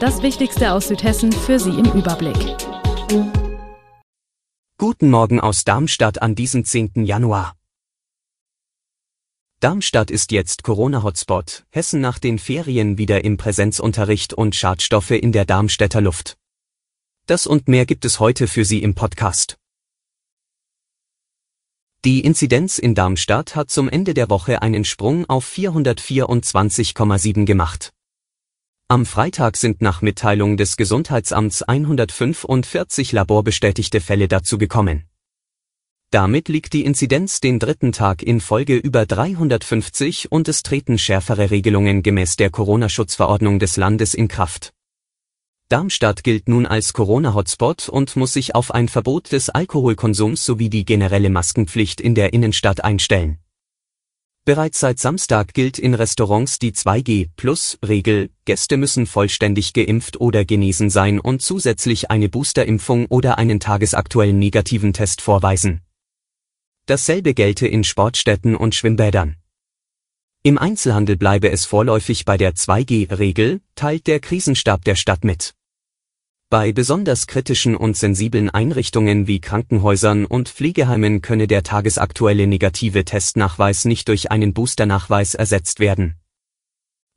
Das Wichtigste aus Südhessen für Sie im Überblick. Guten Morgen aus Darmstadt an diesem 10. Januar. Darmstadt ist jetzt Corona-Hotspot, Hessen nach den Ferien wieder im Präsenzunterricht und Schadstoffe in der Darmstädter Luft. Das und mehr gibt es heute für Sie im Podcast. Die Inzidenz in Darmstadt hat zum Ende der Woche einen Sprung auf 424,7 gemacht. Am Freitag sind nach Mitteilung des Gesundheitsamts 145 laborbestätigte Fälle dazu gekommen. Damit liegt die Inzidenz den dritten Tag in Folge über 350 und es treten schärfere Regelungen gemäß der Corona-Schutzverordnung des Landes in Kraft. Darmstadt gilt nun als Corona-Hotspot und muss sich auf ein Verbot des Alkoholkonsums sowie die generelle Maskenpflicht in der Innenstadt einstellen. Bereits seit Samstag gilt in Restaurants die 2G-Plus-Regel, Gäste müssen vollständig geimpft oder genesen sein und zusätzlich eine Boosterimpfung oder einen tagesaktuellen negativen Test vorweisen. Dasselbe gelte in Sportstätten und Schwimmbädern. Im Einzelhandel bleibe es vorläufig bei der 2G-Regel, teilt der Krisenstab der Stadt mit. Bei besonders kritischen und sensiblen Einrichtungen wie Krankenhäusern und Pflegeheimen könne der tagesaktuelle negative Testnachweis nicht durch einen Boosternachweis ersetzt werden.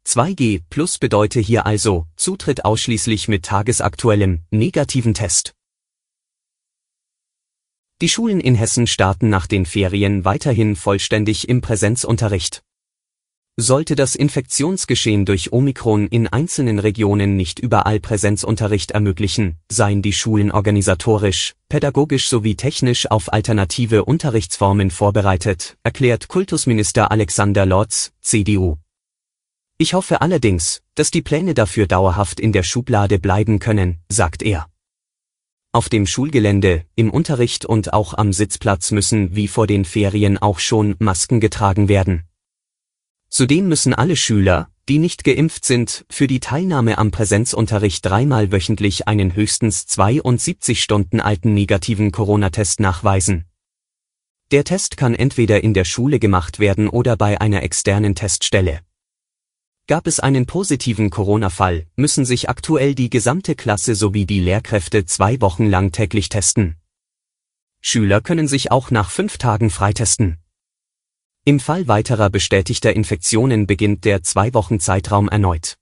2G Plus bedeute hier also Zutritt ausschließlich mit tagesaktuellem negativen Test. Die Schulen in Hessen starten nach den Ferien weiterhin vollständig im Präsenzunterricht. Sollte das Infektionsgeschehen durch Omikron in einzelnen Regionen nicht überall Präsenzunterricht ermöglichen, seien die Schulen organisatorisch, pädagogisch sowie technisch auf alternative Unterrichtsformen vorbereitet, erklärt Kultusminister Alexander Lorz, CDU. Ich hoffe allerdings, dass die Pläne dafür dauerhaft in der Schublade bleiben können, sagt er. Auf dem Schulgelände, im Unterricht und auch am Sitzplatz müssen wie vor den Ferien auch schon Masken getragen werden. Zudem müssen alle Schüler, die nicht geimpft sind, für die Teilnahme am Präsenzunterricht dreimal wöchentlich einen höchstens 72 Stunden alten negativen Corona-Test nachweisen. Der Test kann entweder in der Schule gemacht werden oder bei einer externen Teststelle. Gab es einen positiven Corona-Fall, müssen sich aktuell die gesamte Klasse sowie die Lehrkräfte zwei Wochen lang täglich testen. Schüler können sich auch nach fünf Tagen freitesten. Im Fall weiterer bestätigter Infektionen beginnt der zwei Wochen Zeitraum erneut.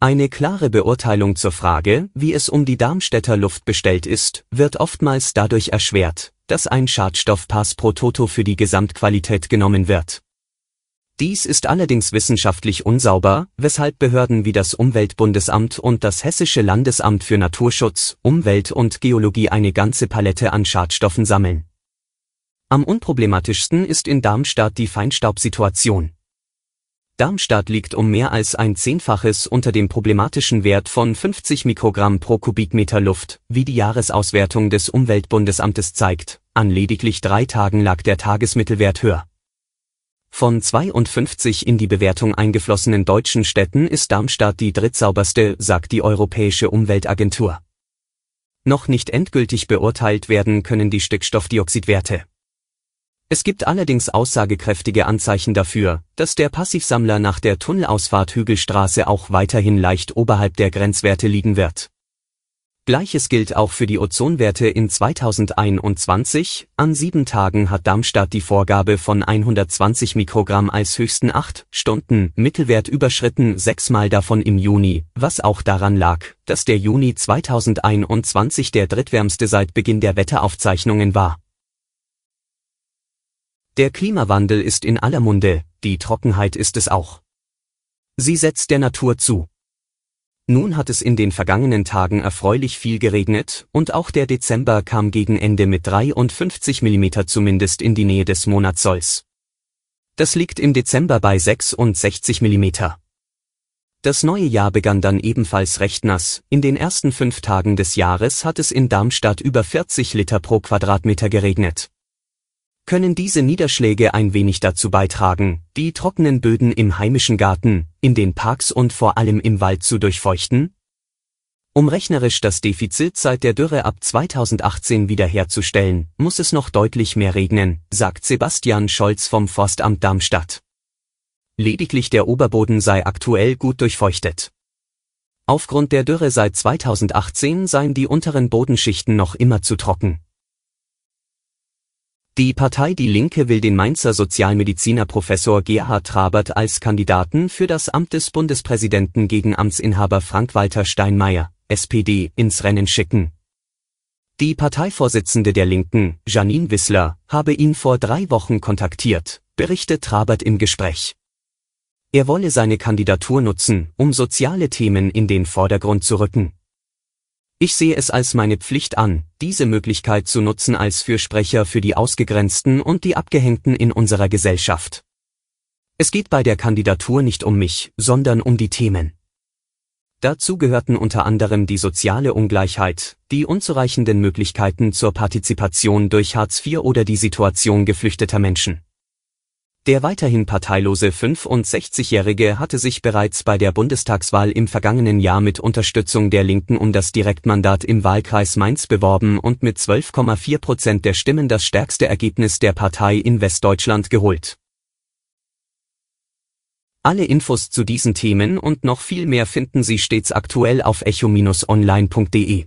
Eine klare Beurteilung zur Frage, wie es um die Darmstädter Luft bestellt ist, wird oftmals dadurch erschwert, dass ein Schadstoffpass pro Toto für die Gesamtqualität genommen wird. Dies ist allerdings wissenschaftlich unsauber, weshalb Behörden wie das Umweltbundesamt und das Hessische Landesamt für Naturschutz, Umwelt und Geologie eine ganze Palette an Schadstoffen sammeln. Am unproblematischsten ist in Darmstadt die Feinstaubsituation. Darmstadt liegt um mehr als ein Zehnfaches unter dem problematischen Wert von 50 Mikrogramm pro Kubikmeter Luft, wie die Jahresauswertung des Umweltbundesamtes zeigt, an lediglich drei Tagen lag der Tagesmittelwert höher. Von 52 in die Bewertung eingeflossenen deutschen Städten ist Darmstadt die drittsauberste, sagt die Europäische Umweltagentur. Noch nicht endgültig beurteilt werden können die Stickstoffdioxidwerte. Es gibt allerdings aussagekräftige Anzeichen dafür, dass der Passivsammler nach der Tunnelausfahrt Hügelstraße auch weiterhin leicht oberhalb der Grenzwerte liegen wird. Gleiches gilt auch für die Ozonwerte in 2021. An sieben Tagen hat Darmstadt die Vorgabe von 120 Mikrogramm als höchsten 8 Stunden Mittelwert überschritten, sechsmal davon im Juni, was auch daran lag, dass der Juni 2021 der drittwärmste seit Beginn der Wetteraufzeichnungen war. Der Klimawandel ist in aller Munde, die Trockenheit ist es auch. Sie setzt der Natur zu. Nun hat es in den vergangenen Tagen erfreulich viel geregnet, und auch der Dezember kam gegen Ende mit 53 mm zumindest in die Nähe des Monatsolls. Das liegt im Dezember bei 66 mm. Das neue Jahr begann dann ebenfalls recht nass. In den ersten fünf Tagen des Jahres hat es in Darmstadt über 40 Liter pro Quadratmeter geregnet. Können diese Niederschläge ein wenig dazu beitragen, die trockenen Böden im heimischen Garten, in den Parks und vor allem im Wald zu durchfeuchten? Um rechnerisch das Defizit seit der Dürre ab 2018 wiederherzustellen, muss es noch deutlich mehr regnen, sagt Sebastian Scholz vom Forstamt Darmstadt lediglich der Oberboden sei aktuell gut durchfeuchtet. Aufgrund der Dürre seit 2018 seien die unteren Bodenschichten noch immer zu trocken. Die Partei Die Linke will den Mainzer Sozialmediziner Professor Gerhard Trabert als Kandidaten für das Amt des Bundespräsidenten gegen Amtsinhaber Frank-Walter Steinmeier, SPD, ins Rennen schicken. Die Parteivorsitzende der Linken, Janine Wissler, habe ihn vor drei Wochen kontaktiert, berichtet Trabert im Gespräch. Er wolle seine Kandidatur nutzen, um soziale Themen in den Vordergrund zu rücken. Ich sehe es als meine Pflicht an, diese Möglichkeit zu nutzen als Fürsprecher für die Ausgegrenzten und die Abgehängten in unserer Gesellschaft. Es geht bei der Kandidatur nicht um mich, sondern um die Themen. Dazu gehörten unter anderem die soziale Ungleichheit, die unzureichenden Möglichkeiten zur Partizipation durch Hartz IV oder die Situation geflüchteter Menschen. Der weiterhin parteilose 65-Jährige hatte sich bereits bei der Bundestagswahl im vergangenen Jahr mit Unterstützung der Linken um das Direktmandat im Wahlkreis Mainz beworben und mit 12,4 Prozent der Stimmen das stärkste Ergebnis der Partei in Westdeutschland geholt. Alle Infos zu diesen Themen und noch viel mehr finden Sie stets aktuell auf echo-online.de.